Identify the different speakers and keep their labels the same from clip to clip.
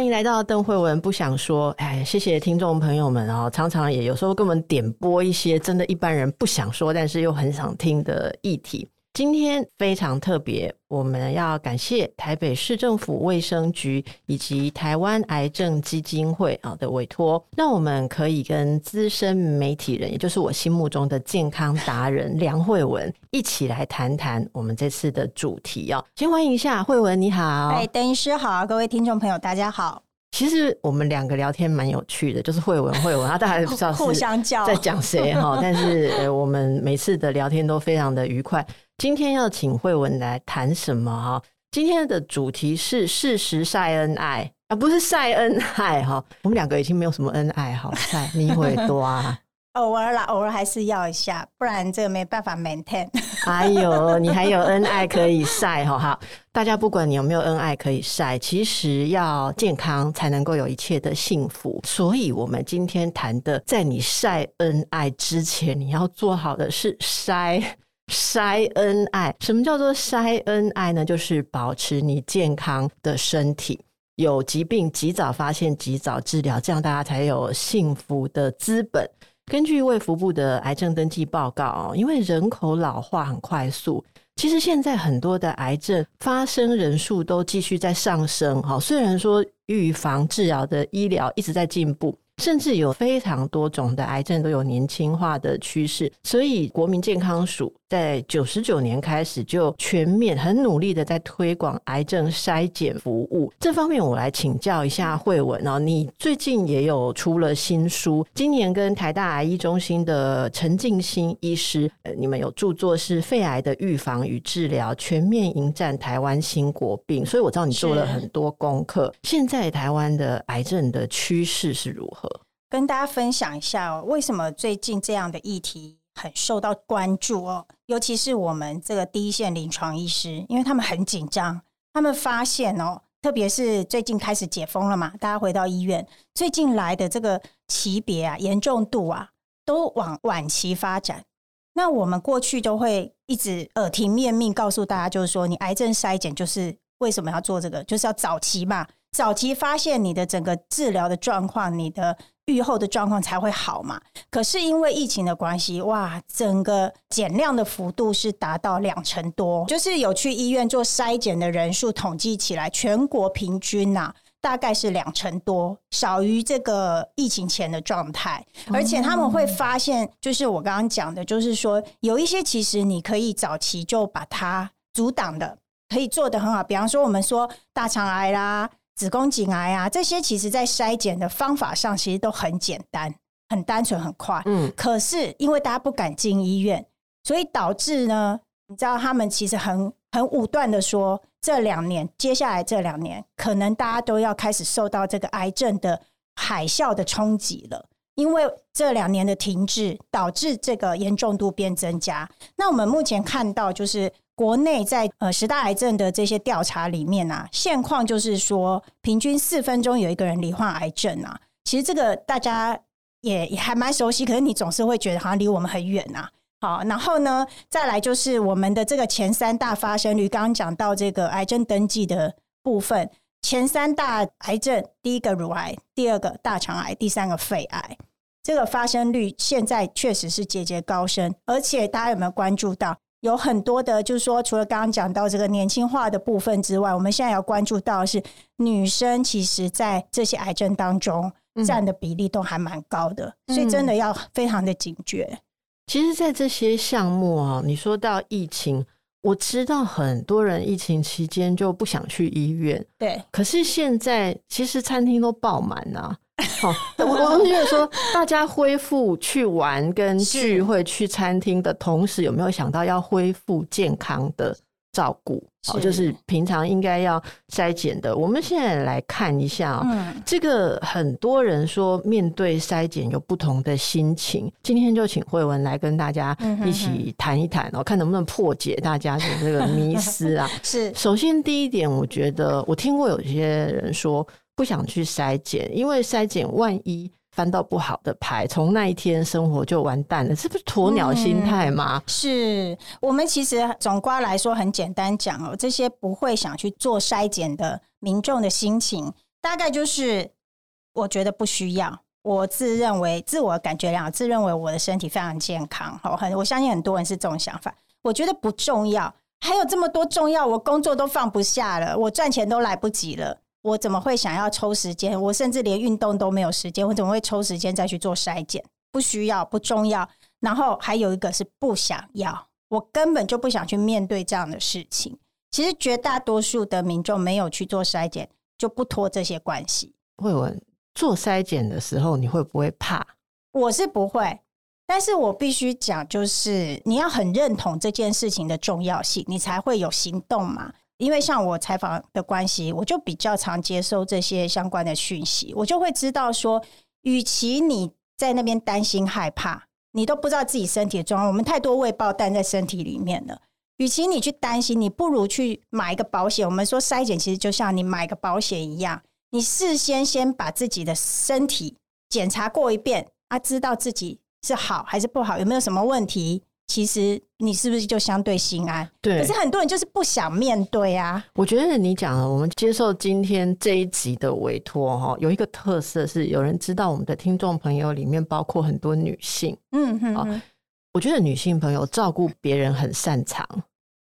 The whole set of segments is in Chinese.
Speaker 1: 欢迎来到邓慧文不想说，哎，谢谢听众朋友们哦，常常也有时候给我们点播一些真的一般人不想说，但是又很想听的议题。今天非常特别，我们要感谢台北市政府卫生局以及台湾癌症基金会啊的委托，那我们可以跟资深媒体人，也就是我心目中的健康达人梁惠文一起来谈谈我们这次的主题哦。先欢迎一下惠文，你好，
Speaker 2: 哎，邓医师好，各位听众朋友，大家好。
Speaker 1: 其实我们两个聊天蛮有趣的，就是惠文惠文，他大家不知道是 在讲谁哈，但是呃，我们每次的聊天都非常的愉快。今天要请慧文来谈什么哈？今天的主题是事实晒恩爱啊，不是晒恩爱哈。我们两个已经没有什么恩爱好晒，你会多啊？
Speaker 2: 偶尔啦，偶尔还是要一下，不然这个没办法 maintain。
Speaker 1: 还有，你还有恩爱可以晒哈？哈，大家不管你有没有恩爱可以晒，其实要健康才能够有一切的幸福。所以我们今天谈的，在你晒恩爱之前，你要做好的是筛。筛恩爱，什么叫做筛恩爱呢？就是保持你健康的身体，有疾病及早发现、及早治疗，这样大家才有幸福的资本。根据卫福部的癌症登记报告，因为人口老化很快速，其实现在很多的癌症发生人数都继续在上升。哈，虽然说预防治疗的医疗一直在进步。甚至有非常多种的癌症都有年轻化的趋势，所以国民健康署在九十九年开始就全面很努力的在推广癌症筛检服务。这方面我来请教一下慧文哦，你最近也有出了新书，今年跟台大癌医中心的陈静心医师，呃，你们有著作是《肺癌的预防与治疗：全面迎战台湾新国病》，所以我知道你做了很多功课。现在台湾的癌症的趋势是如何？
Speaker 2: 跟大家分享一下哦，为什么最近这样的议题很受到关注哦？尤其是我们这个第一线临床医师，因为他们很紧张，他们发现哦，特别是最近开始解封了嘛，大家回到医院，最近来的这个级别啊、严重度啊，都往晚期发展。那我们过去都会一直耳提面命告诉大家，就是说，你癌症筛检就是为什么要做这个，就是要早期嘛，早期发现你的整个治疗的状况，你的。愈后的状况才会好嘛？可是因为疫情的关系，哇，整个减量的幅度是达到两成多，就是有去医院做筛检的人数统计起来，全国平均呐、啊，大概是两成多，少于这个疫情前的状态。而且他们会发现，就是我刚刚讲的，就是说有一些其实你可以早期就把它阻挡的，可以做得很好。比方说，我们说大肠癌啦。子宫颈癌啊，这些其实在筛检的方法上其实都很简单、很单纯、很快。嗯，可是因为大家不敢进医院，所以导致呢，你知道他们其实很很武断的说，这两年接下来这两年，可能大家都要开始受到这个癌症的海啸的冲击了，因为这两年的停滞导致这个严重度变增加。那我们目前看到就是。国内在呃十大癌症的这些调查里面啊，现况就是说，平均四分钟有一个人罹患癌症啊。其实这个大家也也还蛮熟悉，可是你总是会觉得好像离我们很远呐。好，然后呢，再来就是我们的这个前三大发生率，刚刚讲到这个癌症登记的部分，前三大癌症，第一个乳癌，第二个大肠癌，第三个肺癌，这个发生率现在确实是节节高升，而且大家有没有关注到？有很多的，就是说，除了刚刚讲到这个年轻化的部分之外，我们现在要关注到的是女生，其实在这些癌症当中占的比例都还蛮高的，嗯，所以真的要非常的警觉。
Speaker 1: 其实，在这些项目啊，你说到疫情，我知道很多人疫情期间就不想去医院，
Speaker 2: 对。
Speaker 1: 可是现在，其实餐厅都爆满啊。好，我我是觉得说，大家恢复去玩跟聚会、去餐厅的同时，有没有想到要恢复健康的照顾，好，就是平常应该要筛检的。我们现在来看一下啊，嗯，这个很多人说面对筛检有不同的心情。今天就请慧文来跟大家一起谈一谈哦，看能不能破解大家的这个迷思啊。
Speaker 2: 是，
Speaker 1: 首先第一点，我觉得我听过有些人说不想去筛检，因为筛检万一。翻到不好的牌，从那一天生活就完蛋了，是不是鸵鸟心态
Speaker 2: 吗？是我们其实总括来说很简单讲哦，这些不会想去做筛检的民众的心情，大概就是我觉得不需要，我自认为自我感觉良好，自认为我的身体非常健康，好，很我相信很多人是这种想法。我觉得不重要，还有这么多重要，我工作都放不下了，我赚钱都来不及了。我怎么会想要抽时间？我甚至连运动都没有时间，我怎么会抽时间再去做筛检？不需要，不重要。然后还有一个是不想要，我根本就不想去面对这样的事情。其实绝大多数的民众没有去做筛检，就不脱这些关系。
Speaker 1: 慧文，做筛检的时候，你会不会怕？
Speaker 2: 我是不会，但是我必须讲，就是你要很认同这件事情的重要性，你才会有行动嘛。因为像我采访的关系，我就比较常接收这些相关的讯息，我就会知道说，与其你在那边担心害怕，你都不知道自己身体的状况，我们太多未爆弹在身体里面了。与其你去担心，你不如去买一个保险。我们说筛检其实就像你买个保险一样，你事先先把自己的身体检查过一遍，啊，知道自己是好还是不好，有没有什么问题。其实你是不是就相对心安？
Speaker 1: 对，
Speaker 2: 可是很多人就是不想面对啊。
Speaker 1: 我觉得你讲了，我们接受今天这一集的委托哈，有一个特色是，有人知道我们的听众朋友里面包括很多女性。嗯哼，哼，我觉得女性朋友照顾别人很擅长，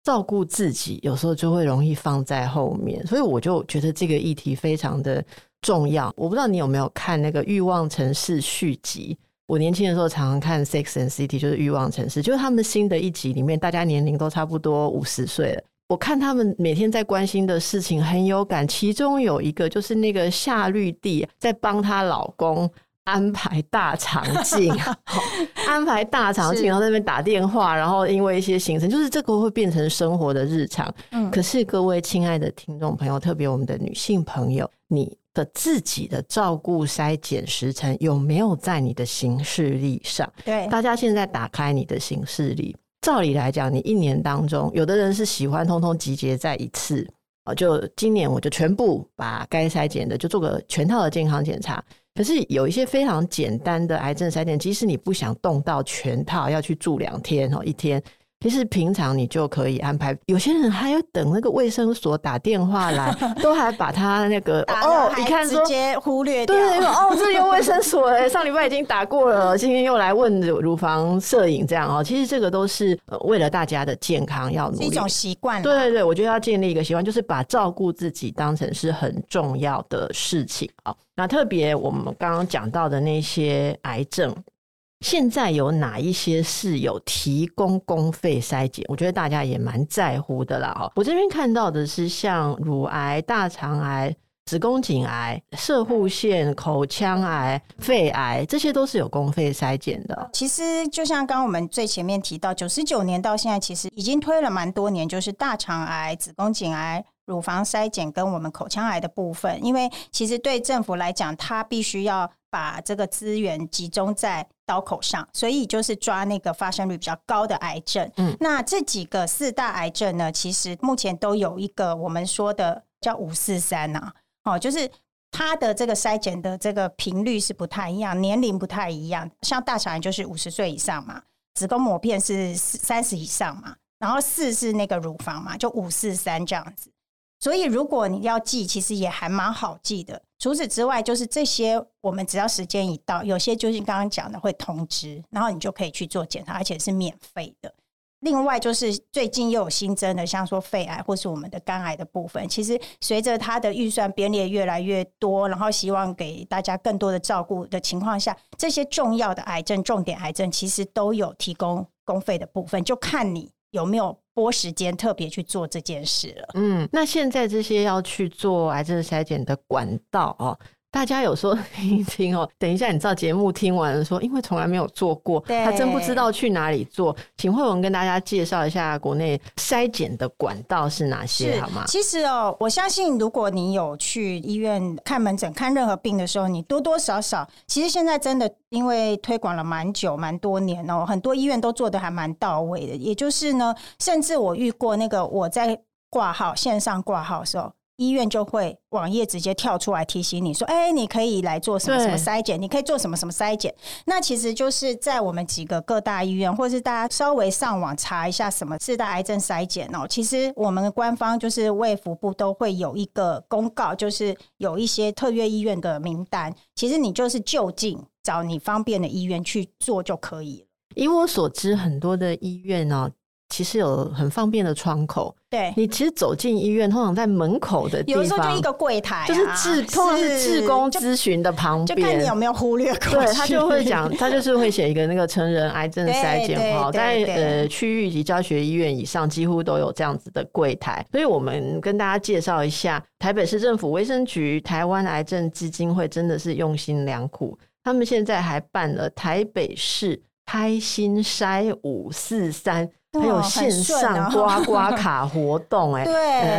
Speaker 1: 照顾自己有时候就会容易放在后面，所以我就觉得这个议题非常的重要。我不知道你有没有看那个《欲望城市》续集。我年轻的时候常常看《Sex and City》，就是欲望城市，就是他们新的一集里面，大家年龄都差不多五十岁了。我看他们每天在关心的事情很有感，其中有一个就是那个夏绿蒂在帮她老公安排大肠镜，安排大肠镜，然后在那边打电话，然后因为一些行程，就是这个会变成生活的日常。嗯，可是各位亲爱的听众朋友，特别我们的女性朋友，你。的自己的照顾筛检时程有没有在你的行事历上？
Speaker 2: 对，
Speaker 1: 大家现在打开你的行事历，照理来讲，你一年当中，有的人是喜欢通通集结在一次，就今年我就全部把该筛检的就做个全套的健康检查。可是有一些非常简单的癌症筛检，即使你不想动到全套，要去住两天哦，一天。其实平常你就可以安排，有些人还要等那个卫生所打电话来，都还把他那个哦，你看直
Speaker 2: 接忽略掉，
Speaker 1: 对，哦，这有卫生所哎，上礼拜已经打过了，今天又来问乳房摄影这样哦。其实这个都是为了大家的健康要努力，
Speaker 2: 是一种习惯。
Speaker 1: 对对对，我觉得要建立一个习惯，就是把照顾自己当成是很重要的事情啊。那特别我们刚刚讲到的那些癌症。现在有哪一些是有提供公费筛检？我觉得大家也蛮在乎的啦。哈，我这边看到的是像乳癌、大肠癌、子宫颈癌、射护腺、口腔癌、肺癌，这些都是有公费筛检的。
Speaker 2: 其实就像刚我们最前面提到，九十九年到现在，其实已经推了蛮多年，就是大肠癌、子宫颈癌。乳房筛检跟我们口腔癌的部分，因为其实对政府来讲，它必须要把这个资源集中在刀口上，所以就是抓那个发生率比较高的癌症。嗯，那这几个四大癌症呢，其实目前都有一个我们说的叫五四三呐，哦，就是它的这个筛检的这个频率是不太一样，年龄不太一样。像大肠癌就是五十岁以上嘛，子宫膜片是三十以上嘛，然后四是那个乳房嘛，就五四三这样子。所以，如果你要记，其实也还蛮好记的。除此之外，就是这些，我们只要时间一到，有些就是刚刚讲的会通知，然后你就可以去做检查，而且是免费的。另外，就是最近又有新增的，像说肺癌或是我们的肝癌的部分，其实随着它的预算编列越来越多，然后希望给大家更多的照顾的情况下，这些重要的癌症、重点癌症，其实都有提供公费的部分，就看你有没有。拨时间特别去做这件事了。
Speaker 1: 嗯，那现在这些要去做癌症筛检的管道哦，大家有时候听一听哦，等一下你知道节目听完了说，因为从来没有做过，他真不知道去哪里做。请惠文跟大家介绍一下国内筛检的管道是哪些，好吗？
Speaker 2: 其实哦，我相信如果你有去医院看门诊看任何病的时候，你多多少少，其实现在真的因为推广了蛮久蛮多年哦，很多医院都做的还蛮到位的。也就是呢，甚至我遇过那个我在挂号线上挂号的时候。医院就会网页直接跳出来提醒你说：“哎，你可以来做什么什么筛检，你可以做什么什么筛检。”那其实就是在我们几个各大医院，或是大家稍微上网查一下什么四大癌症筛检哦。其实我们官方就是卫福部都会有一个公告，就是有一些特约医院的名单。其实你就是就近找你方便的医院去做就可以了。
Speaker 1: 以我所知，很多的医院呢。其实有很方便的窗口，
Speaker 2: 对，
Speaker 1: 你其实走进医院，通常在门口的地方，
Speaker 2: 有时候就一个柜台、啊，
Speaker 1: 就是志，通常是志工咨询的旁边，
Speaker 2: 就看你有没有忽略过。
Speaker 1: 对，他就会讲，他就是会写一个那个成人癌症筛检哈，在呃区域及教学医院以上，几乎都有这样子的柜台。所以我们跟大家介绍一下，台北市政府卫生局、台湾癌症基金会真的是用心良苦，他们现在还办了台北市开心筛五四三。还有线上刮刮 卡活动，哎，对，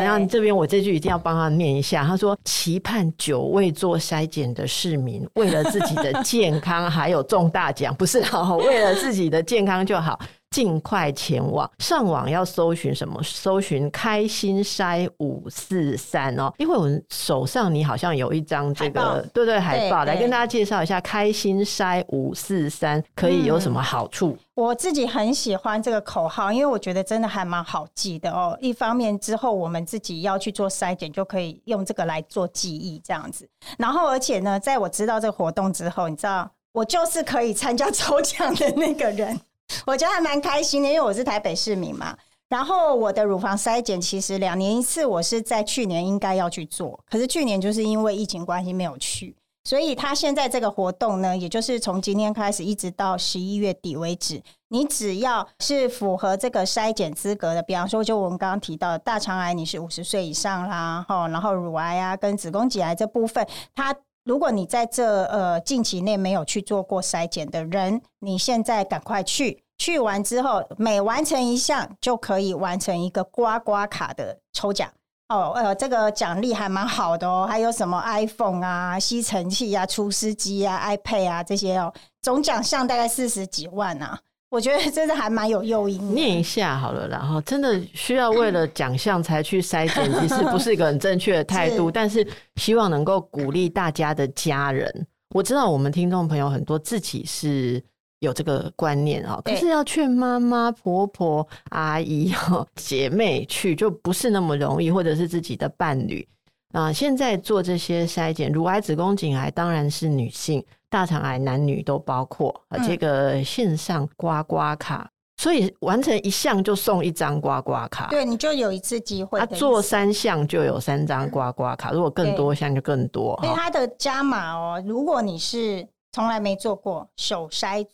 Speaker 1: 然后你这边我这句一定要帮他念一下。他说：“期盼久未做筛检的市民，为了自己的健康，还有中大奖，不是 好，为了自己的健康就好。”尽快前往，上网要搜寻什么？搜寻开心筛五四三哦，因为我们手上你好像有一张这个，对对，对，海报，来跟大家介绍一下开心筛五四三可以有什么好处？嗯，
Speaker 2: 我自己很喜欢这个口号，因为我觉得真的还蛮好记的哦。一方面之后我们自己要去做筛检，就可以用这个来做记忆这样子。然后而且呢，在我知道这个活动之后，你知道我就是可以参加抽奖的那个人。我觉得还蛮开心的，因为我是台北市民嘛。然后我的乳房筛检其实两年一次，我是在去年应该要去做，可是去年就是因为疫情关系没有去。所以他现在这个活动呢，也就是从今天开始一直到十一月底为止，你只要是符合这个筛检资格的，比方说就我们刚刚提到的大肠癌，你是五十岁以上啦，然后乳癌啊跟子宫颈癌这部分，它。如果你在这呃近期内没有去做过筛检的人，你现在赶快去，去完之后每完成一项就可以完成一个刮刮卡的抽奖哦。呃，这个奖励还蛮好的哦，还有什么 iPhone 啊、吸尘器啊、除湿机啊、iPad 啊这些哦，总奖项大概四十几万啊。我觉得真的还蛮有诱因。
Speaker 1: 念一下好了，然后真的需要为了奖项才去筛检，其实不是一个很正确的态度。但是希望能够鼓励大家的家人。我知道我们听众朋友很多自己是有这个观念啊，可是要劝妈妈、婆婆、阿姨、姐妹去，就不是那么容易，或者是自己的伴侣啊。现在做这些筛检，乳癌、子宫颈癌当然是女性。大肠癌男女都包括，呃，这个线上刮刮卡，嗯、所以完成一项就送一张刮刮卡，
Speaker 2: 对，你就有一次机会。他
Speaker 1: 做三项就有三张刮刮卡，如果更多项就更多。
Speaker 2: 所以它的加码哦，如果你是从来没做过手筛，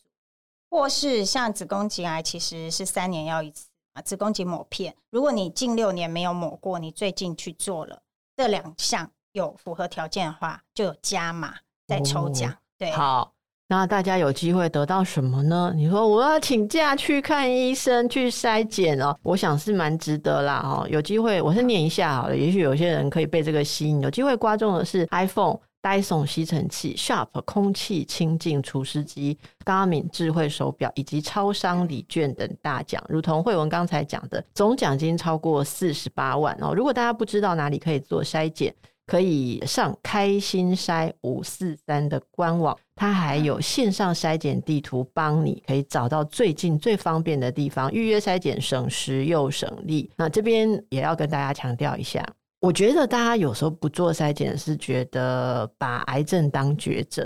Speaker 2: 或是像子宫颈癌，其实是三年要一次啊，子宫颈抹片。如果你近六年没有抹过，你最近去做了这两项有符合条件的话，就有加码在抽奖。哦
Speaker 1: 好，那大家有机会得到什么呢？你说我要请假去看医生去筛检哦，我想是蛮值得啦哦。有机会，我是念一下好了，也许有些人可以被这个吸引。有机会刮中的是 iPhone、戴森吸尘器、Sharp 空气清净除湿机、Garmin 智慧手表以及超商礼券等大奖。如同惠文刚才讲的，总奖金超过四十八万哦。如果大家不知道哪里可以做筛检，可以上开心筛五四三的官网，它还有线上筛检地图，帮你可以找到最近最方便的地方预约筛检，省时又省力。那这边也要跟大家强调一下，我觉得大家有时候不做筛检是觉得把癌症当绝症，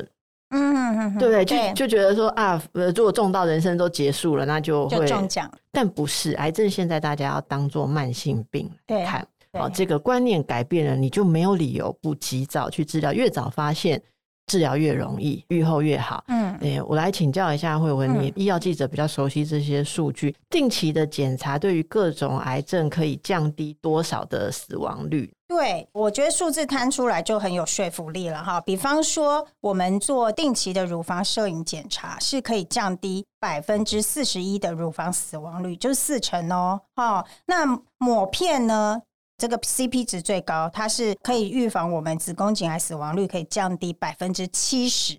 Speaker 1: 嗯嗯嗯，对不对？就就觉得说啊，呃，如果中到人生都结束了，那就会就中奖。但不是，癌症现在大家要当做慢性病来看。哦，这个观念改变了，你就没有理由不及早去治疗。越早发现，治疗越容易，愈后越好。嗯，哎，我来请教一下惠文，你医药记者比较熟悉这些数据，定期的检查对于各种癌症可以降低多少的死亡率？
Speaker 2: 对，我觉得数字摊出来就很有说服力了哈。比方说，我们做定期的乳房摄影检查，是可以降低百分之四十一的乳房死亡率，就是四成哦。哈，那抹片呢？这个 CP 值最高，它是可以预防我们子宫颈癌死亡率可以降低百分之七十，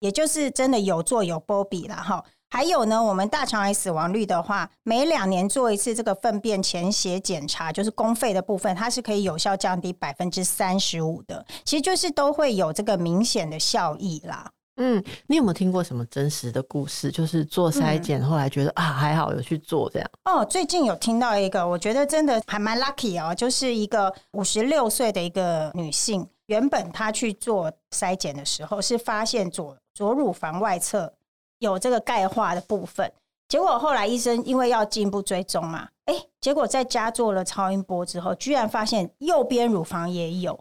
Speaker 2: 也就是真的有做有波比了哈。还有呢，我们大肠癌死亡率的话，每两年做一次这个粪便潜血检查，就是公费的部分，它是可以有效降低百分之三十五的，其实就是都会有这个明显的效益啦。
Speaker 1: 嗯，你有没有听过什么真实的故事？就是做筛检，后来觉得、嗯、啊还好有去做这样。
Speaker 2: 哦，最近有听到一个，我觉得真的还蛮 lucky 哦，就是一个五十六岁的一个女性，原本她去做筛检的时候是发现左左乳房外侧有这个钙化的部分，结果后来医生因为要进一步追踪嘛，哎，结果在家做了超音波之后，居然发现右边乳房也有，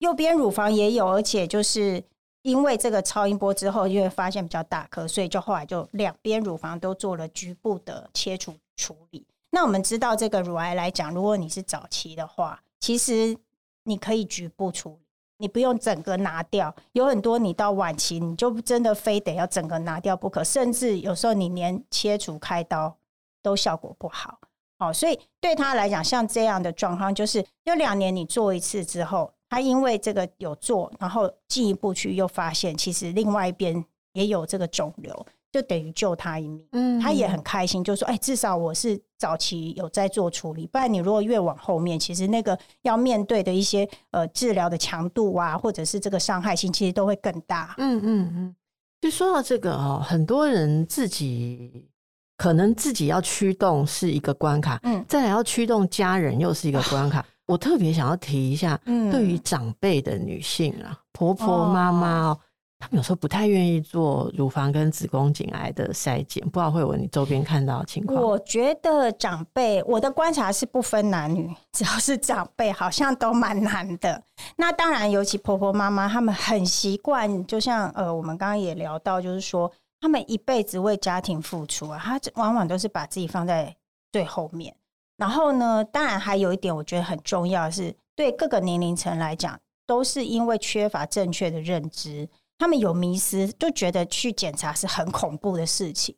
Speaker 2: 右边乳房也有，而且就是。因为这个超音波之后，就会发现比较大颗，所以就后来就两边乳房都做了局部的切除处理。那我们知道，这个乳癌来讲，如果你是早期的话，其实你可以局部处理，你不用整个拿掉。有很多你到晚期，你就真的非得要整个拿掉不可，甚至有时候你连切除开刀都效果不好。好，所以对他来讲，像这样的状况，就是有两年你做一次之后。他因为这个有做，然后进一步去又发现，其实另外一边也有这个肿瘤，就等于救他一命。嗯，他也很开心，就说：“哎，至少我是早期有在做处理，不然你如果越往后面，其实那个要面对的一些呃治疗的强度啊，或者是这个伤害性，其实都会更大。”嗯
Speaker 1: 嗯嗯。就说到这个哦，很多人自己可能自己要驱动是一个关卡，嗯，再来要驱动家人又是一个关卡。我特别想要提一下，对于长辈的女性啊，嗯、婆婆妈妈哦，她们有时候不太愿意做乳房跟子宫颈癌的筛检，不知道会有你周边看到的情况？
Speaker 2: 我觉得长辈，我的观察是不分男女，只要是长辈，好像都蛮难的。那当然，尤其婆婆妈妈，他们很习惯，就像呃，我们刚刚也聊到，就是说，他们一辈子为家庭付出啊，他往往都是把自己放在最后面。然后呢，当然还有一点，我觉得很重要是，对各个年龄层来讲，都是因为缺乏正确的认知，他们有迷失，就觉得去检查是很恐怖的事情。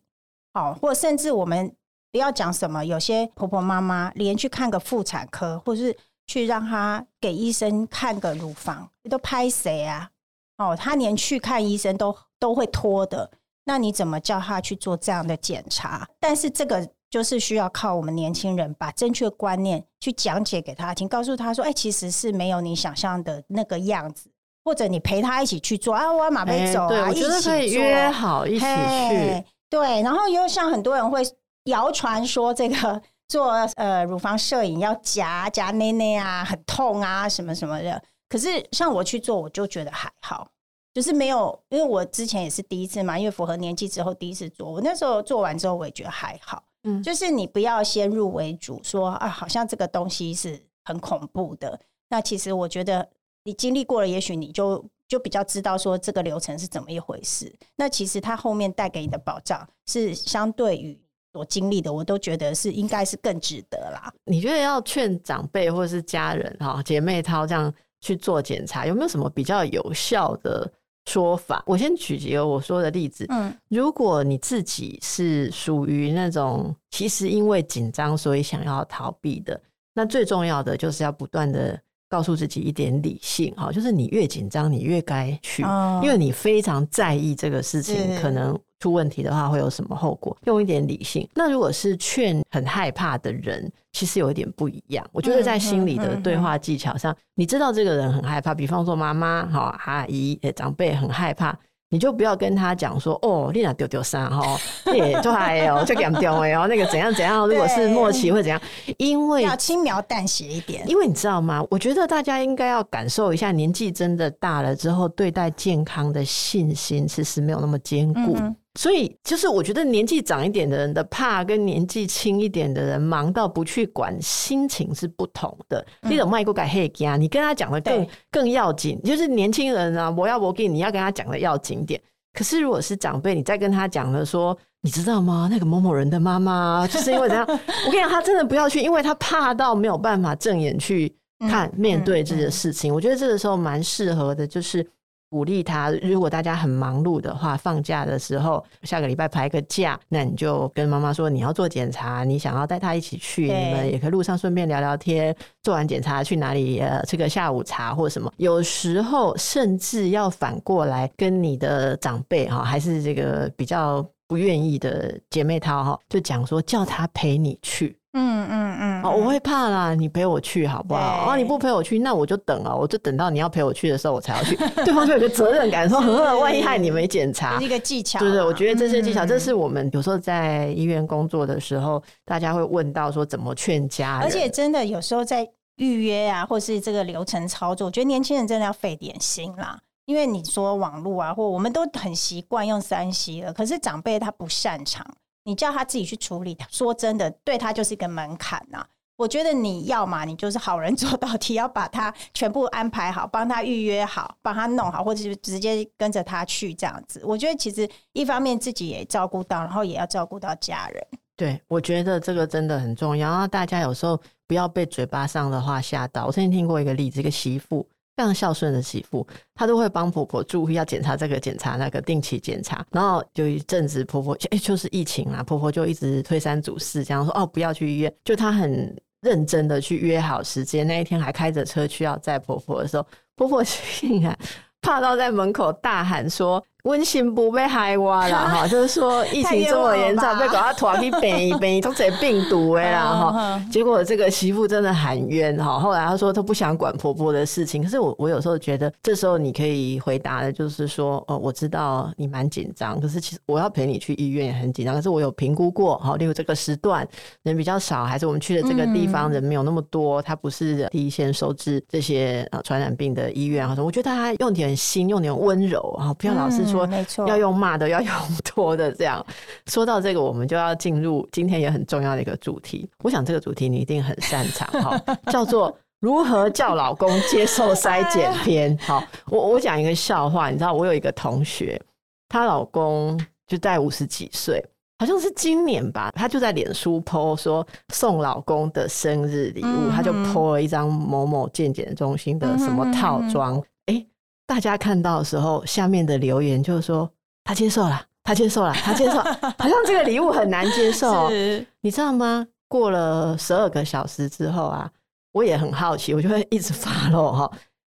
Speaker 2: 好，或甚至我们不要讲什么，有些婆婆妈妈连去看个妇产科，或是去让她给医生看个乳房，都拍谁啊？哦，她连去看医生都都会拖的，那你怎么叫她去做这样的检查？但是这个。就是需要靠我们年轻人把正确观念去讲解给他听，告诉他说：“哎、欸，其实是没有你想象的那个样子。”或者你陪他一起去做啊，我马背走啊，
Speaker 1: 欸、对，我觉得可以约好一起去。
Speaker 2: 对，然后又像很多人会谣传说这个 做呃乳房摄影要夹夹内内啊，很痛啊，什么什么的。可是像我去做，我就觉得还好，就是没有，因为我之前也是第一次嘛，因为符合年纪之后第一次做，我那时候做完之后我也觉得还好。嗯，就是你不要先入为主说啊，好像这个东西是很恐怖的。那其实我觉得你经历过了，也许你就就比较知道说这个流程是怎么一回事。那其实它后面带给你的保障是相对于所经历的，我都觉得是应该是更值得啦。
Speaker 1: 你觉得要劝长辈或者是家人哈，姐妹淘这样去做检查，有没有什么比较有效的？说法，我先举几个我说的例子。嗯，如果你自己是属于那种其实因为紧张所以想要逃避的，那最重要的就是要不断的告诉自己一点理性哈，就是你越紧张你越该去，哦，因为你非常在意这个事情可能出问题的话会有什么后果，用一点理性。那如果是劝很害怕的人。其实有一点不一样，我觉得在心理的对话技巧上，嗯嗯嗯、你知道这个人很害怕，比方说妈妈、哈阿姨、长辈很害怕，你就不要跟他讲说哦，你那丢丢三哈，也就还有，就给丢哎哦，那个怎样怎样，如果是默契会怎样？因为
Speaker 2: 要轻描淡写一点，
Speaker 1: 因为你知道吗？我觉得大家应该要感受一下，年纪真的大了之后，对待健康的信心其实没有那么坚固。所以就是我觉得年纪长一点的人的怕，跟年纪轻一点的人忙到不去管，心情是不同的。那种卖过改黑啊，你跟他讲的更更要紧。就是年轻人啊，我要我给你要跟他讲的要紧点。可是如果是长辈，你再跟他讲了说，你知道吗？那个某某人的妈妈 就是因为这样，我跟你讲，他真的不要去，因为他怕到没有办法正眼去看面对这个事情。我觉得这个时候蛮适合的，就是。鼓励他，如果大家很忙碌的话，放假的时候，下个礼拜排个假，那你就跟妈妈说你要做检查，你想要带他一起去，你们也可以路上顺便聊聊天。做完检查去哪里呃吃个下午茶或什么？有时候甚至要反过来跟你的长辈哈，还是这个比较不愿意的姐妹淘哈，就讲说叫他陪你去。嗯嗯嗯，哦，我会怕啦，你陪我去好不好？哦，你不陪我去，那我就等啊，我就等到你要陪我去的时候，我才要去。对方就有个责任感，说呵，万一害你没检查，
Speaker 2: 一个技巧。
Speaker 1: 对对，我觉得这些技巧，这是我们有时候在医院工作的时候，大家会问到说怎么劝家人。
Speaker 2: 而且真的有时候在预约啊，或是这个流程操作，我觉得年轻人真的要费点心啦。因为你说网络啊，或我们都很习惯用三 C 了，可是长辈他不擅长。你叫他自己去处理，说真的，对他就是一个门槛呐。我觉得你要嘛，你就是好人做到底，要把他全部安排好，帮他预约好，帮他弄好，或者是直接跟着他去这样子。我觉得其实一方面自己也照顾到，然后也要照顾到家人。
Speaker 1: 对，我觉得这个真的很重要。然后大家有时候不要被嘴巴上的话吓到。我曾经听过一个例子，一个媳妇。非常孝顺的媳妇，她都会帮婆婆注意，要检查这个检查那个，定期检查。然后有一阵子婆婆哎、欸，就是疫情啊，婆婆就一直推三阻四，这样说哦，不要去医院。就她很认真的去约好时间，那一天还开着车去要载婆婆的时候，婆婆竟然怕到在门口大喊说。温馨不被害我啦 哈，就是说疫情这么严重，被搞到拖去病院，病院都这病毒哎啦 哈。结果这个媳妇真的喊冤哈。后来她说她不想管婆婆的事情，可是我我有时候觉得，这时候你可以回答的就是说，哦，我知道你蛮紧张，可是其实我要陪你去医院也很紧张，可是我有评估过哈，例如这个时段人比较少，还是我们去的这个地方人没有那么多，它不是第一线收治这些啊传染病的医院啊。我觉得他用点心，用点温柔啊，不要老是说。说
Speaker 2: 没错，
Speaker 1: 要用骂的，要用拖的，这样 说到这个，我们就要进入今天也很重要的一个主题。我想这个主题你一定很擅长哈，叫做如何叫老公接受筛检篇。好，我我讲一个笑话，你知道，我有一个同学，她老公就在五十几岁，好像是今年吧，她就在脸书 po 说送老公的生日礼物，她就 po 了一张某某健检中心的什么套装。大家看到的时候，下面的留言就是说他接受了，他接受了，他接受了，好像这个礼物很难接受，你知道吗？过了十二个小时之后啊，我也很好奇，我就会一直 follow 哈，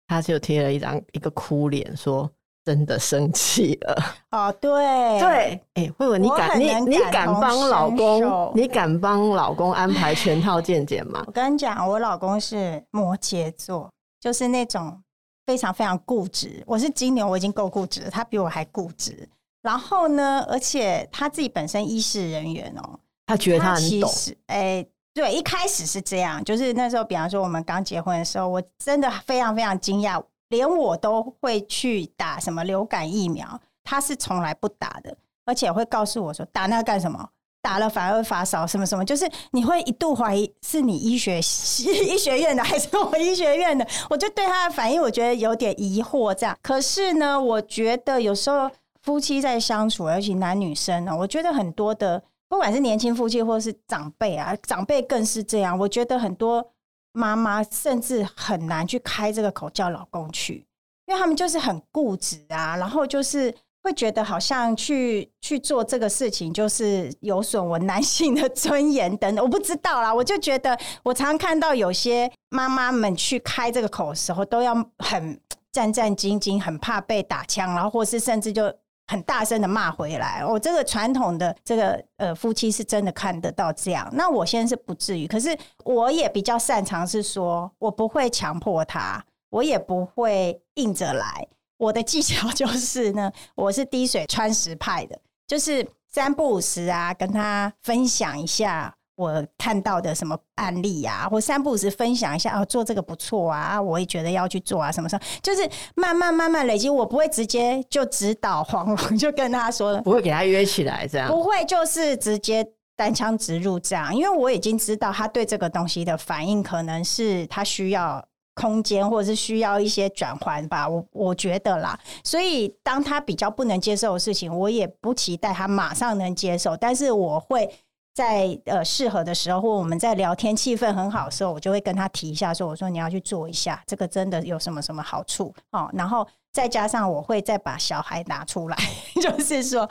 Speaker 1: 他就贴了一张一个哭脸，说真的生气了。
Speaker 2: 哦，对
Speaker 1: 对，哎、欸，慧文，你敢你你敢帮老公，你敢帮老公安排全套健检吗？
Speaker 2: 我跟你讲，我老公是摩羯座，就是那种。非常非常固执，我是金牛，我已经够固执了，他比我还固执。然后呢，而且他自己本身医事人员哦、喔，
Speaker 1: 他觉得他很懂。
Speaker 2: 哎、欸，对，一开始是这样，就是那时候，比方说我们刚结婚的时候，我真的非常非常惊讶，连我都会去打什么流感疫苗，他是从来不打的，而且会告诉我说打那个干什么。打了反而会发烧，什么什么，就是你会一度怀疑是你医学医学院的还是我医学院的，我就对他的反应，我觉得有点疑惑。这样，可是呢，我觉得有时候夫妻在相处，尤其男女生呢，我觉得很多的，不管是年轻夫妻或是长辈啊，长辈更是这样。我觉得很多妈妈甚至很难去开这个口叫老公去，因为他们就是很固执啊，然后就是。会觉得好像去去做这个事情就是有损我男性的尊严等等，我不知道啦。我就觉得我常常看到有些妈妈们去开这个口的时候，都要很战战兢兢，很怕被打枪，然后或是甚至就很大声的骂回来。我这个传统的这个呃夫妻是真的看得到这样。那我现在是不至于，可是我也比较擅长是说，我不会强迫他，我也不会硬着来。我的技巧 就是呢，我是滴水穿石派的，就是三不五时啊，跟他分享一下我看到的什么案例呀、啊，或三不五时分享一下啊，做这个不错啊，我也觉得要去做啊，什么什么，就是慢慢慢慢累积。我不会直接就指导黄龙，就跟他说了，
Speaker 1: 不会给他约起来这样，
Speaker 2: 不会就是直接单枪直入这样，因为我已经知道他对这个东西的反应，可能是他需要空间，或者是需要一些转换吧。我我觉得啦，所以当他比较不能接受的事情，我也不期待他马上能接受，但是我会。在呃适合的时候，或我们在聊天气氛很好的时候，我就会跟他提一下，说：“我说你要去做一下，这个真的有什么什么好处哦。”然后再加上我会再把小孩拿出来，就是说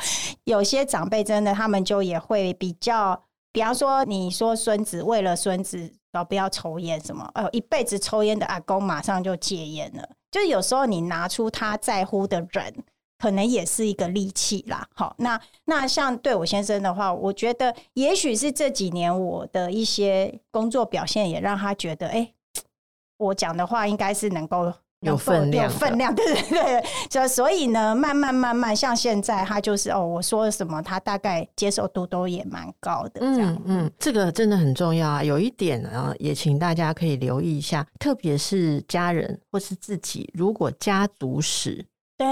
Speaker 2: 有些长辈真的他们就也会比较，比方说你说孙子为了孙子要不要抽烟什么，呃，一辈子抽烟的阿公马上就戒烟了。就有时候你拿出他在乎的人。可能也是一个利器啦。好，那那像对我先生的话，我觉得也许是这几年我的一些工作表现，也让他觉得，哎、我讲的话应该是能够
Speaker 1: 有分量，
Speaker 2: 有分量，对对对。就所以呢，慢慢慢慢，像现在他就是哦，我说什么，他大概接受度都也蛮高的。嗯
Speaker 1: 嗯，这个真的很重要啊。有一点呢，也请大家可以留意一下，特别是家人或是自己，如果家族史。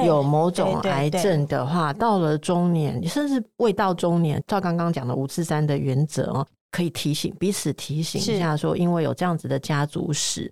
Speaker 1: 有某种癌症的话，到了中年，甚至未到中年，照刚刚讲的五四三的原则哦，可以提醒彼此提醒一下，说因为有这样子的家族史，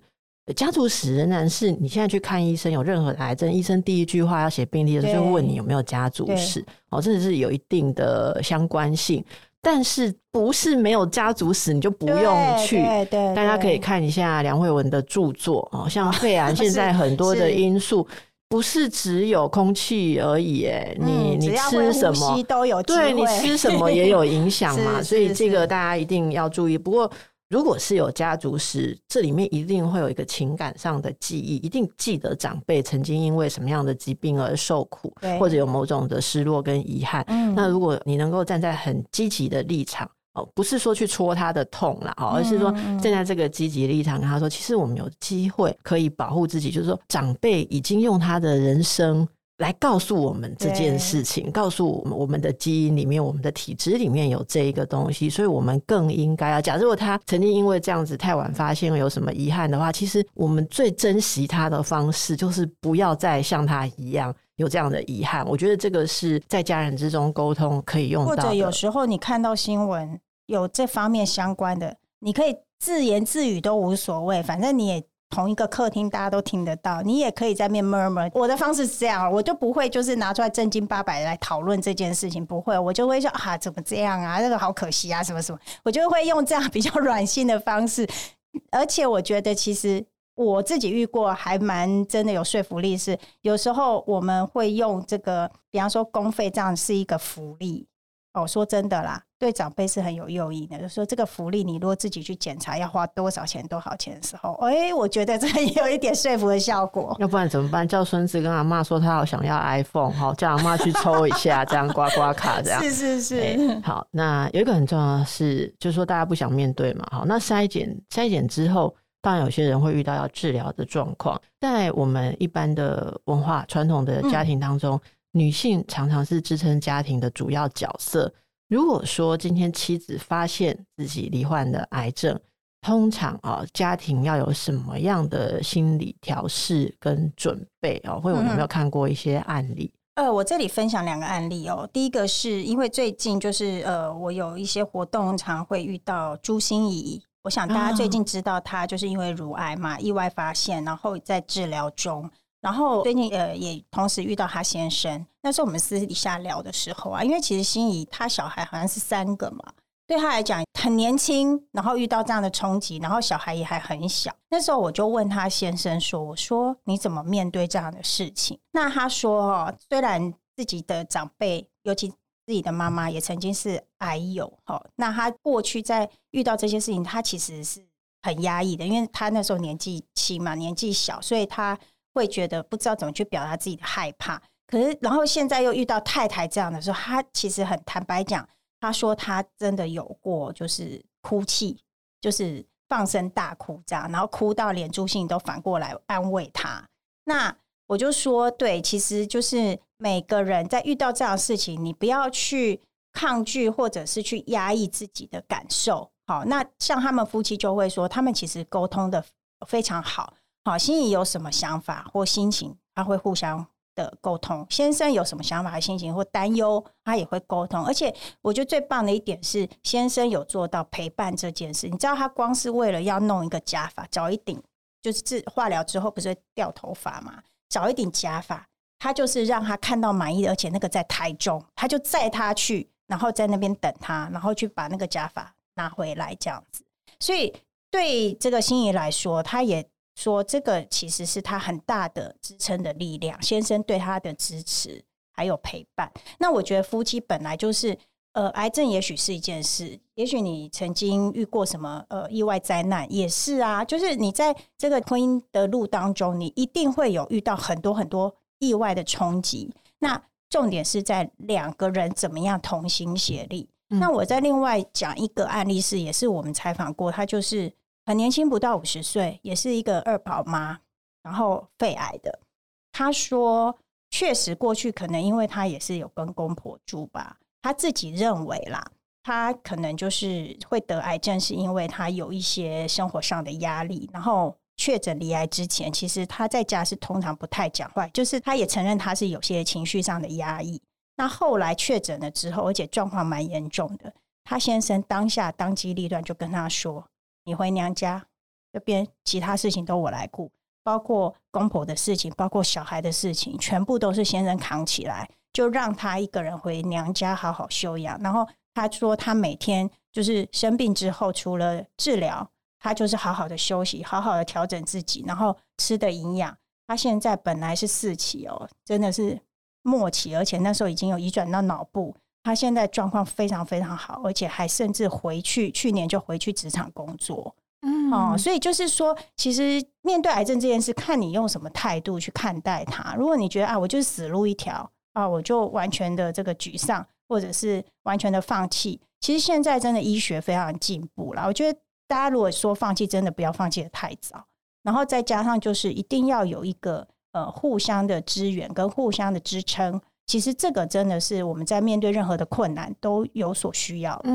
Speaker 1: 家族史仍然是你现在去看医生，有任何的癌症，医生第一句话要写病历的时候，就问你有没有家族史哦，这是有一定的相关性，但是不是没有家族史你就不用去，对对，大家可以看一下梁慧文的著作哦，像肺癌 现在很多的因素。不是只有空气而已，哎，你你吃什么
Speaker 2: 都有，
Speaker 1: 对你吃什么也有影响嘛，所以这个大家一定要注意。不过，如果是有家族史，这里面一定会有一个情感上的记忆，一定记得长辈曾经因为什么样的疾病而受苦，或者有某种的失落跟遗憾。那如果你能够站在很积极的立场。哦，不是说去戳他的痛啦，哦，而是说站在这个积极立场跟他说，其实我们有机会可以保护自己，就是说长辈已经用他的人生来告诉我们这件事情，告诉我们我们的基因里面、我们的体质里面有这一个东西，所以我们更应该要。假如他曾经因为这样子太晚发现有什么遗憾的话，其实我们最珍惜他的方式就是不要再像他一样有这样的遗憾。我觉得这个是在家人之中沟通可以用到的。
Speaker 2: 或者有时候你看到新闻。有这方面相关的，你可以自言自语都无所谓，反正你也同一个客厅，大家都听得到。你也可以在面 murmur。我的方式是这样，我就不会就是拿出来正经八百来讨论这件事情，不会，我就会说啊，怎么这样啊，这个好可惜啊，什么什么，我就会用这样比较软性的方式。而且我觉得，其实我自己遇过还蛮真的有说服力，是有时候我们会用这个，比方说公费这样是一个福利。哦，说真的啦，对长辈是很有诱因的。就是说这个福利，你如果自己去检查要花多少钱、多少钱的时候，哎，我觉得这也有一点说服的效果。
Speaker 1: 要不然怎么办？叫孙子跟阿妈说他好想要 iPhone，好叫阿妈去抽一下，这样刮刮卡，这样
Speaker 2: 是是是。
Speaker 1: 好，那有一个很重要的是，就是说大家不想面对嘛。好，那筛检筛检之后，当然有些人会遇到要治疗的状况。在我们一般的文化传统的家庭当中。嗯女性常常是支撑家庭的主要角色。如果说今天妻子发现自己罹患的癌症，通常啊，家庭要有什么样的心理调试跟准备啊？惠文有没有看过一些案例？
Speaker 2: 呃，我这里分享两个案例哦。第一个是因为最近就是呃，我有一些活动，常会遇到朱心怡。我想大家最近知道她就是因为乳癌嘛，意外发现，然后在治疗中。然后最近呃也同时遇到他先生，那时候我们私底下聊的时候啊，因为其实心怡他小孩好像是三个嘛，对他来讲很年轻，然后遇到这样的冲击，然后小孩也还很小。那时候我就问他先生说：“我说你怎么面对这样的事情？”那他说：“哦，虽然自己的长辈，尤其自己的妈妈也曾经是癌友，哈，那他过去在遇到这些事情，他其实是很压抑的，因为他那时候年纪轻嘛，年纪小，所以他。”会觉得不知道怎么去表达自己的害怕，可是然后现在又遇到太太这样的时候，他其实很坦白讲，他说他真的有过，就是哭泣，就是放声大哭这样，然后哭到连朱心怡都反过来安慰他。那我就说，对，其实就是每个人在遇到这样的事情，你不要去抗拒或者是去压抑自己的感受。好，那像他们夫妻就会说，他们其实沟通的非常好。好，心仪有什么想法或心情，他会互相的沟通。先生有什么想法和心情或担忧，他也会沟通。而且，我觉得最棒的一点是，先生有做到陪伴这件事。你知道，他光是为了要弄一个假发，找一顶，就是治化疗之后不是会掉头发嘛？找一顶假发，他就是让他看到满意的，而且那个在台中，他就载他去，然后在那边等他，然后去把那个假发拿回来，这样子。所以，对这个心仪来说，他也。说这个其实是他很大的支撑的力量，先生对他的支持还有陪伴。那我觉得夫妻本来就是，呃，癌症也许是一件事，也许你曾经遇过什么呃意外灾难也是啊。就是你在这个婚姻的路当中，你一定会有遇到很多很多意外的冲击。那重点是在两个人怎么样同心协力。嗯。那我再另外讲一个案例是，也是我们采访过，他就是。很年轻，不到五十岁，也是一个二宝妈，然后肺癌的。她说，确实过去可能因为她也是有跟公婆住吧，她自己认为啦，她可能就是会得癌症，是因为她有一些生活上的压力。然后确诊罹癌之前，其实她在家是通常不太讲话，就是她也承认她是有些情绪上的压抑。那后来确诊了之后，而且状况蛮严重的，她先生当下当机立断就跟她说。你回娘家这边，其他事情都我来顾，包括公婆的事情，包括小孩的事情，全部都是先生扛起来，就让他一个人回娘家好好休养。然后他说，他每天就是生病之后，除了治疗，他就是好好的休息，好好的调整自己，然后吃的营养。他现在本来是四期哦，真的是末期，而且那时候已经有移转到脑部。他现在状况非常非常好，而且还甚至回去，去年就回去职场工作。嗯，哦，所以就是说，其实面对癌症这件事，看你用什么态度去看待它。如果你觉得啊，我就是死路一条啊，我就完全的这个沮丧，或者是完全的放弃。其实现在真的医学非常进步了，我觉得大家如果说放弃，真的不要放弃的太早。然后再加上就是一定要有一个呃互相的支援跟互相的支撑。其实这个真的是我们在面对任何的困难都有所需要的。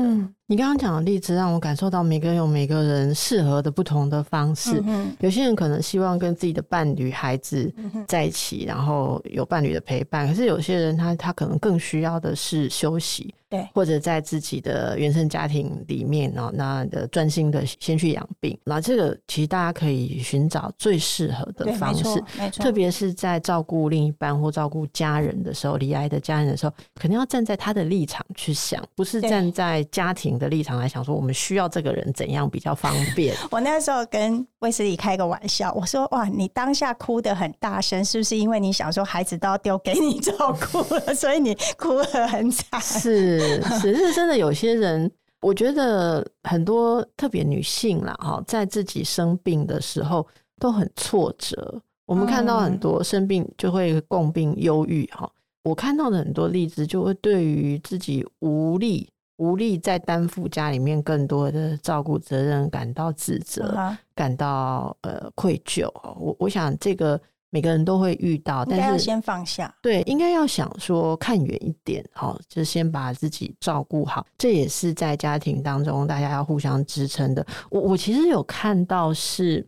Speaker 1: 你刚刚讲的例子让我感受到每个人有每个人适合的不同的方式。嗯，有些人可能希望跟自己的伴侣、孩子在一起，然后有伴侣的陪伴。可是有些人他他可能更需要的是休息。对，或者在自己的原生家庭里面哦，那的专心的先去养病，那这个其实大家可以寻找最适合的方式。特别是在照顾另一半或照顾家人的时候，离癌的家人的时候，肯定要站在他的立场去想，不是站在家庭的立场来想，说我们需要这个人怎样比较方便。
Speaker 2: 我那时候跟卫斯理开个玩笑，我说：“哇，你当下哭得很大声，是不是因为你想说孩子都要丢给你照顾了，所以你哭得很惨？”
Speaker 1: 是。只，是真的。有些人，我觉得很多特别女性啦，哈，在自己生病的时候都很挫折。我们看到很多生病就会共病忧郁，哈。我看到的很多例子，就会对于自己无力、无力再担负家里面更多的照顾责任感到自责，感到呃愧疚。我我想这个。每个人都会遇到，但是
Speaker 2: 要先放下。
Speaker 1: 对，应该要想说看远一点，好，就先把自己照顾好。这也是在家庭当中大家要互相支撑的。我我其实有看到是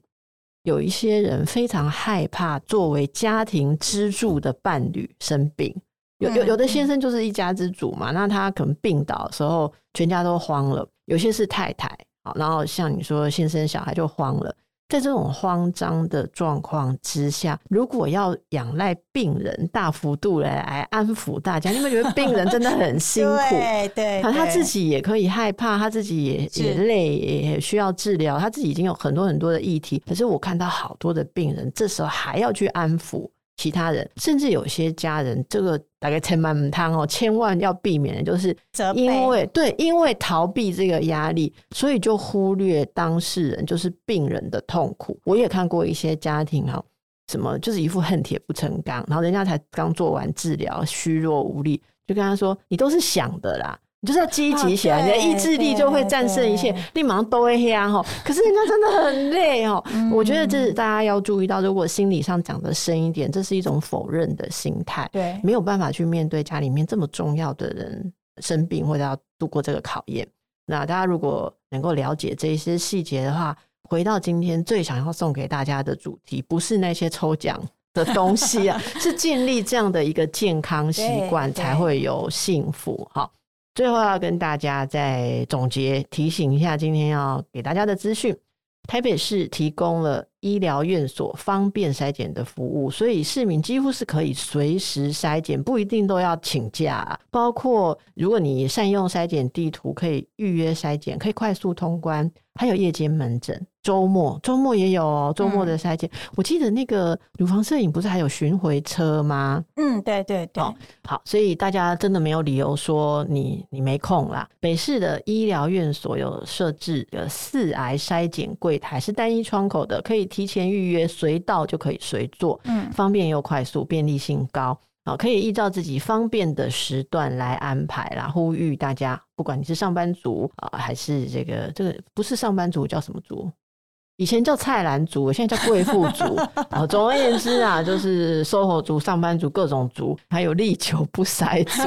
Speaker 1: 有一些人非常害怕作为家庭支柱的伴侣生病，有有有的先生就是一家之主嘛，那他可能病倒的时候全家都慌了。有些是太太，好，然后像你说先生小孩就慌了。在这种慌张的状况之下，如果要仰赖病人大幅度来来安抚大家，你们觉得病人真的很 辛苦？
Speaker 2: 对对，
Speaker 1: 他自己也可以害怕，他自己也也累，也需要治疗，他自己已经有很多很多的议题。可是我看到好多的病人，这时候还要去安抚。其他人，甚至有些家人，这个大概千万唔通哦，千万要避免的就是，因为对，因为逃避这个压力，所以就忽略当事人，就是病人的痛苦。我也看过一些家庭哈，什么就是一副恨铁不成钢，然后人家才刚做完治疗，虚弱无力，就跟他说：“你都是想的啦。”你就是要积极起来，你的意志力就会战胜一切，立马都会黑暗哈。可是人家真的很累哦。我觉得这是大家要注意到，如果心理上讲的深一点，这是一种否认的心态，对，没有办法去面对家里面这么重要的人生病或者要度过这个考验。那大家如果能够了解这一些细节的话，回到今天最想要送给大家的主题，不是那些抽奖的东西啊，是建立这样的一个健康习惯，才会有幸福。好，最后要跟大家再总结提醒一下，今天要给大家的资讯。台北市提供了医疗院所方便筛检的服务，所以市民几乎是可以随时筛检，不一定都要请假。包括如果你善用筛检地图，可以预约筛检，可以快速通关，还有夜间门诊。周末周末也有哦，周末的筛检。嗯、我记得那个乳房摄影不是还有巡回车吗？
Speaker 2: 嗯，对对对。
Speaker 1: 好，好，所以大家真的没有理由说你你没空啦。北市的医疗院所有设置的四癌筛检柜台，是单一窗口的，可以提前预约，随到就可以随做，嗯，方便又快速，便利性高。好，可以依照自己方便的时段来安排啦。呼吁大家，不管你是上班族啊，还是这个这个不是上班族，叫什么族？以前叫菜篮族，现在叫贵妇族。哦，总而言之啊，就是 SOHO 族、上班族各种族，还有历久不衰族，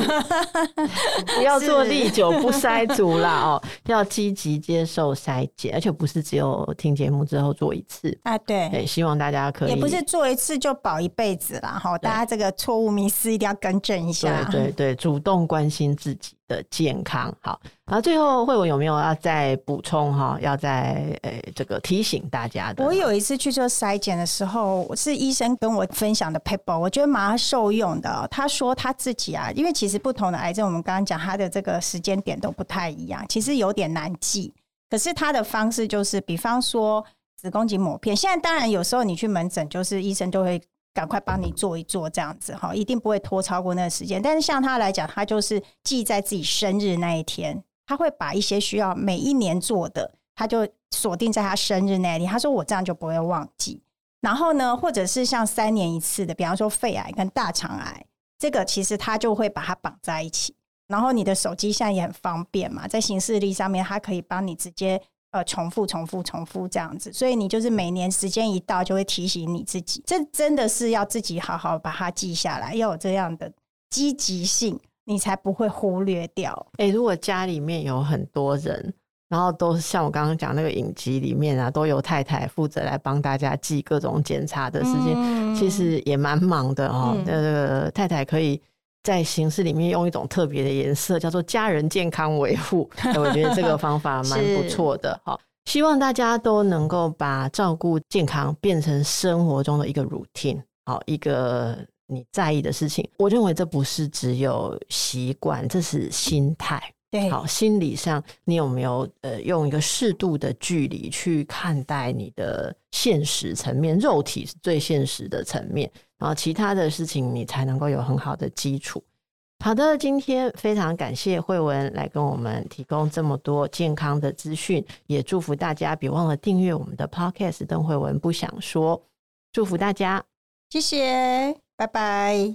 Speaker 1: 不要做历久不衰族啦哦，要积极接受筛检，而且不是只有听节目之后做一次
Speaker 2: 啊。对，
Speaker 1: 对，希望大家可以，也
Speaker 2: 不是做一次就保一辈子啦。哈，大家这个错误迷思一定要更正一下。
Speaker 1: 对对对，主动关心自己的健康。好，然后最后惠文有没有要再补充哈？要再呃这个提醒大家的。
Speaker 2: 我有一次去做筛检的时候，是医生跟我分享的 paper，我觉得蛮受用的。他说他自己啊，因为其实不同的癌症，我们刚刚讲他的这个时间点都不太一样，其实有点难记。可是他的方式就是，比方说子宫颈抹片，现在当然有时候你去门诊，就是医生都会。赶快帮你做一做，这样子哈，一定不会拖超过那个时间。但是像他来讲，他就是记在自己生日那一天，他会把一些需要每一年做的，他就锁定在他生日那一天。他说我这样就不会忘记。然后呢，或者是像三年一次的，比方说肺癌跟大肠癌，这个其实他就会把它绑在一起。然后你的手机现在也很方便嘛，在行事历上面，它可以帮你直接。呃，重复、重复、重复这样子，所以你就是每年时间一到，就会提醒你自己。这真的是要自己好好把它记下来，要有这样的积极性，你才不会忽略掉。
Speaker 1: 哎、欸，如果家里面有很多人，然后都像我刚刚讲那个影集里面啊，都由太太负责来帮大家记各种检查的时间，嗯、其实也蛮忙的哦。那、嗯、个太太可以。在形式里面用一种特别的颜色，叫做家人健康维护。我觉得这个方法蛮不错的。好，希望大家都能够把照顾健康变成生活中的一个 routine，好，一个你在意的事情。我认为这不是只有习惯，这是心态。
Speaker 2: 对，
Speaker 1: 好，心理上你有没有呃用一个适度的距离去看待你的现实层面？肉体是最现实的层面。然后其他的事情，你才能够有很好的基础。好的，今天非常感谢慧文来跟我们提供这么多健康的资讯，也祝福大家别忘了订阅我们的 Podcast。邓慧文不想说，祝福大家，
Speaker 2: 谢谢，拜拜。